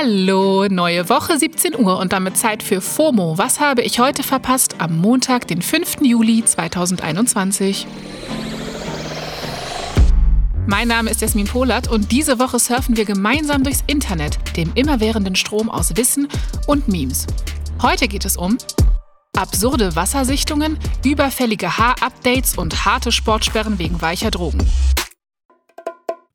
Hallo, neue Woche 17 Uhr und damit Zeit für FOMO. Was habe ich heute verpasst am Montag, den 5. Juli 2021? Mein Name ist Jasmin Polat und diese Woche surfen wir gemeinsam durchs Internet, dem immerwährenden Strom aus Wissen und Memes. Heute geht es um absurde Wassersichtungen, überfällige Haarupdates und harte Sportsperren wegen weicher Drogen.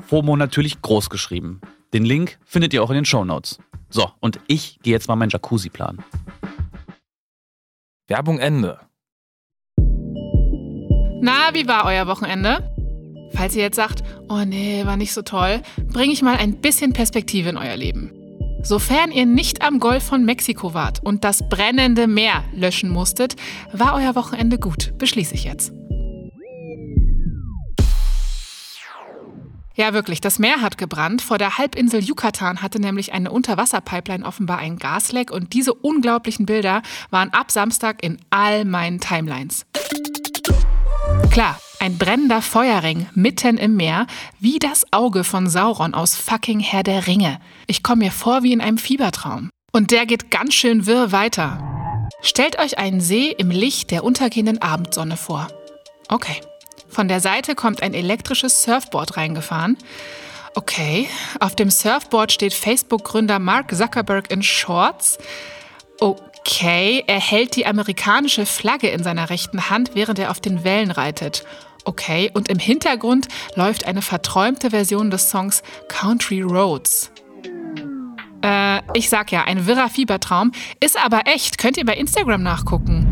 FOMO natürlich groß geschrieben. Den Link findet ihr auch in den Show Notes. So, und ich gehe jetzt mal meinen Jacuzzi planen. Werbung Ende. Na, wie war euer Wochenende? Falls ihr jetzt sagt, oh nee, war nicht so toll, bringe ich mal ein bisschen Perspektive in euer Leben. Sofern ihr nicht am Golf von Mexiko wart und das brennende Meer löschen musstet, war euer Wochenende gut, beschließe ich jetzt. Ja, wirklich. Das Meer hat gebrannt. Vor der Halbinsel Yucatan hatte nämlich eine Unterwasserpipeline offenbar ein Gasleck und diese unglaublichen Bilder waren ab Samstag in all meinen Timelines. Klar, ein brennender Feuerring mitten im Meer, wie das Auge von Sauron aus fucking Herr der Ringe. Ich komme mir vor wie in einem Fiebertraum. Und der geht ganz schön wirr weiter. Stellt euch einen See im Licht der untergehenden Abendsonne vor. Okay, von der Seite kommt ein elektrisches Surfboard reingefahren. Okay, auf dem Surfboard steht Facebook-Gründer Mark Zuckerberg in Shorts. Okay, er hält die amerikanische Flagge in seiner rechten Hand, während er auf den Wellen reitet. Okay, und im Hintergrund läuft eine verträumte Version des Songs Country Roads. Äh, ich sag ja, ein wirrer Fiebertraum, ist aber echt, könnt ihr bei Instagram nachgucken.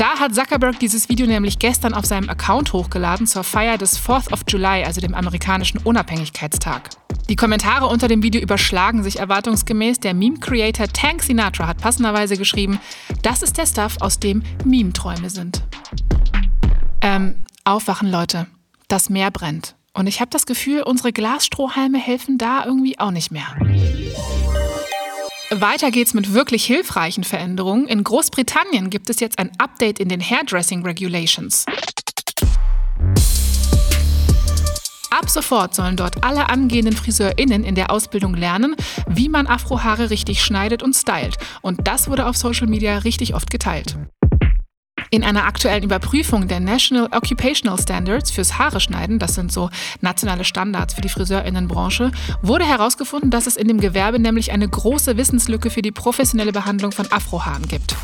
Da hat Zuckerberg dieses Video nämlich gestern auf seinem Account hochgeladen zur Feier des 4th of July, also dem amerikanischen Unabhängigkeitstag. Die Kommentare unter dem Video überschlagen sich erwartungsgemäß. Der Meme-Creator Tank Sinatra hat passenderweise geschrieben, das ist der Stuff, aus dem Meme-Träume sind. Ähm, aufwachen, Leute. Das Meer brennt. Und ich habe das Gefühl, unsere Glasstrohhalme helfen da irgendwie auch nicht mehr. Weiter geht's mit wirklich hilfreichen Veränderungen. In Großbritannien gibt es jetzt ein Update in den Hairdressing Regulations. Ab sofort sollen dort alle angehenden FriseurInnen in der Ausbildung lernen, wie man Afrohaare richtig schneidet und stylt. Und das wurde auf Social Media richtig oft geteilt. In einer aktuellen Überprüfung der National Occupational Standards fürs Haare schneiden, das sind so nationale Standards für die Friseurinnenbranche, wurde herausgefunden, dass es in dem Gewerbe nämlich eine große Wissenslücke für die professionelle Behandlung von Afrohaaren gibt.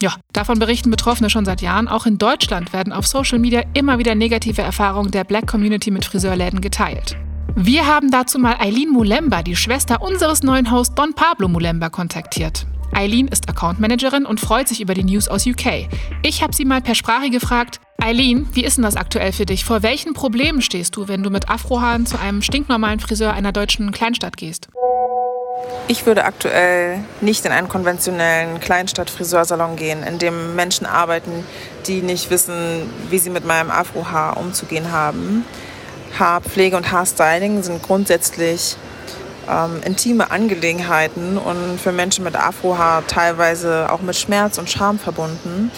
Ja, davon berichten Betroffene schon seit Jahren. Auch in Deutschland werden auf Social Media immer wieder negative Erfahrungen der Black Community mit Friseurläden geteilt. Wir haben dazu mal Eileen Mulemba, die Schwester unseres neuen Hosts Don Pablo Mulemba, kontaktiert. Eileen ist Account Managerin und freut sich über die News aus UK. Ich habe sie mal per Sprache gefragt, Eileen, wie ist denn das aktuell für dich? Vor welchen Problemen stehst du, wenn du mit Afrohaaren zu einem stinknormalen Friseur einer deutschen Kleinstadt gehst? Ich würde aktuell nicht in einen konventionellen Kleinstadt-Friseursalon gehen, in dem Menschen arbeiten, die nicht wissen, wie sie mit meinem Afrohaar umzugehen haben. Haarpflege und Haarstyling sind grundsätzlich ähm, intime Angelegenheiten und für Menschen mit Afrohaar teilweise auch mit Schmerz und Scham verbunden.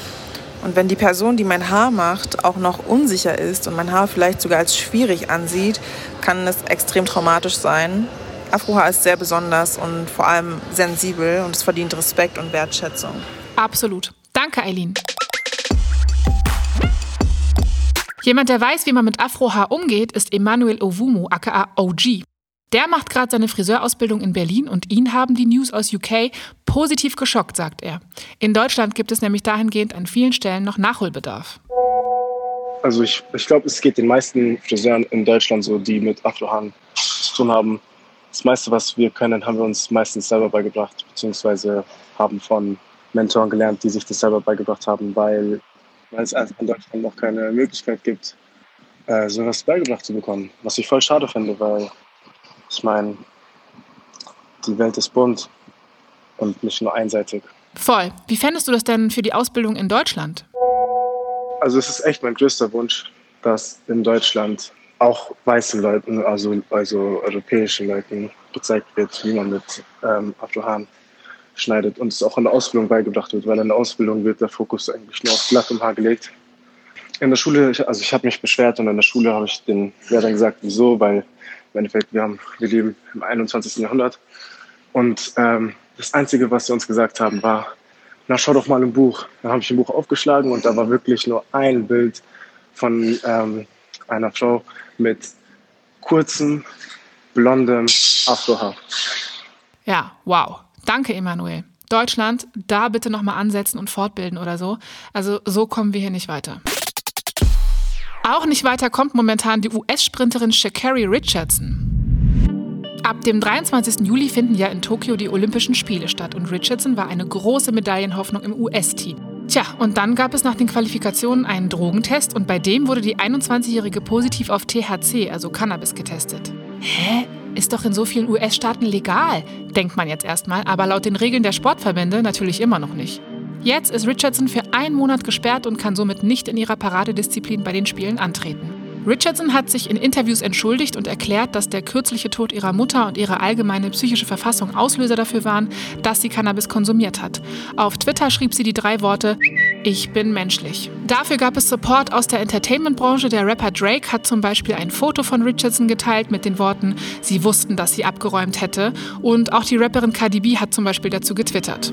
Und wenn die Person, die mein Haar macht, auch noch unsicher ist und mein Haar vielleicht sogar als schwierig ansieht, kann es extrem traumatisch sein. Afrohaar ist sehr besonders und vor allem sensibel und es verdient Respekt und Wertschätzung. Absolut. Danke, Eileen. Jemand, der weiß, wie man mit Afrohaar umgeht, ist Emmanuel Ovumu, aka OG. Der macht gerade seine Friseurausbildung in Berlin und ihn haben die News aus UK positiv geschockt, sagt er. In Deutschland gibt es nämlich dahingehend an vielen Stellen noch Nachholbedarf. Also ich, ich glaube, es geht den meisten Friseuren in Deutschland so, die mit Afrohaaren zu tun haben. Das meiste, was wir können, haben wir uns meistens selber beigebracht, beziehungsweise haben von Mentoren gelernt, die sich das selber beigebracht haben, weil, weil es einfach in Deutschland noch keine Möglichkeit gibt, äh, sowas beigebracht zu bekommen. Was ich voll schade finde, weil ich meine, die Welt ist bunt und nicht nur einseitig. Voll. Wie fändest du das denn für die Ausbildung in Deutschland? Also es ist echt mein größter Wunsch, dass in Deutschland auch weißen Leuten, also, also europäischen Leuten gezeigt wird, wie man mit ähm, Afrohaaren schneidet und es auch in der Ausbildung beigebracht wird, weil in der Ausbildung wird der Fokus eigentlich nur auf glattem Haar gelegt. In der Schule, also ich habe mich beschwert und in der Schule habe ich den Lehrern gesagt, wieso, weil im Endeffekt, wir, haben, wir leben im 21. Jahrhundert. Und ähm, das Einzige, was sie uns gesagt haben, war, na schau doch mal im Buch. Dann habe ich ein Buch aufgeschlagen und da war wirklich nur ein Bild von ähm, einer Frau mit kurzem, blondem Afrohaar. Ja, wow. Danke, Emanuel. Deutschland, da bitte nochmal ansetzen und fortbilden oder so. Also so kommen wir hier nicht weiter. Auch nicht weiter kommt momentan die US-Sprinterin Shakari Richardson. Ab dem 23. Juli finden ja in Tokio die Olympischen Spiele statt und Richardson war eine große Medaillenhoffnung im US-Team. Tja, und dann gab es nach den Qualifikationen einen Drogentest und bei dem wurde die 21-Jährige positiv auf THC, also Cannabis, getestet. Hä? Ist doch in so vielen US-Staaten legal, denkt man jetzt erstmal, aber laut den Regeln der Sportverbände natürlich immer noch nicht. Jetzt ist Richardson für einen Monat gesperrt und kann somit nicht in ihrer Paradedisziplin bei den Spielen antreten. Richardson hat sich in Interviews entschuldigt und erklärt, dass der kürzliche Tod ihrer Mutter und ihre allgemeine psychische Verfassung Auslöser dafür waren, dass sie Cannabis konsumiert hat. Auf Twitter schrieb sie die drei Worte Ich bin menschlich. Dafür gab es Support aus der Entertainment-Branche. Der Rapper Drake hat zum Beispiel ein Foto von Richardson geteilt mit den Worten Sie wussten, dass sie abgeräumt hätte. Und auch die Rapperin Cardi B hat zum Beispiel dazu getwittert.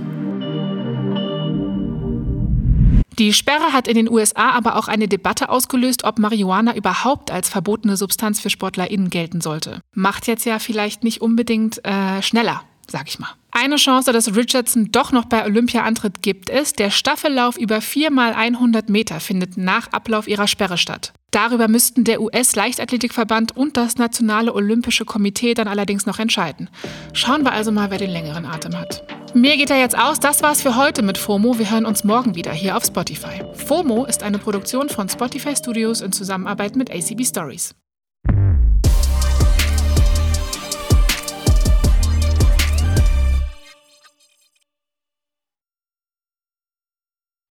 Die Sperre hat in den USA aber auch eine Debatte ausgelöst, ob Marihuana überhaupt als verbotene Substanz für SportlerInnen gelten sollte. Macht jetzt ja vielleicht nicht unbedingt äh, schneller, sag ich mal. Eine Chance, dass Richardson doch noch bei Olympia antritt, gibt es. Der Staffellauf über 4 mal 100 Meter findet nach Ablauf ihrer Sperre statt. Darüber müssten der US-Leichtathletikverband und das Nationale Olympische Komitee dann allerdings noch entscheiden. Schauen wir also mal, wer den längeren Atem hat. Mir geht er jetzt aus. Das war's für heute mit FOMO. Wir hören uns morgen wieder hier auf Spotify. FOMO ist eine Produktion von Spotify Studios in Zusammenarbeit mit ACB Stories.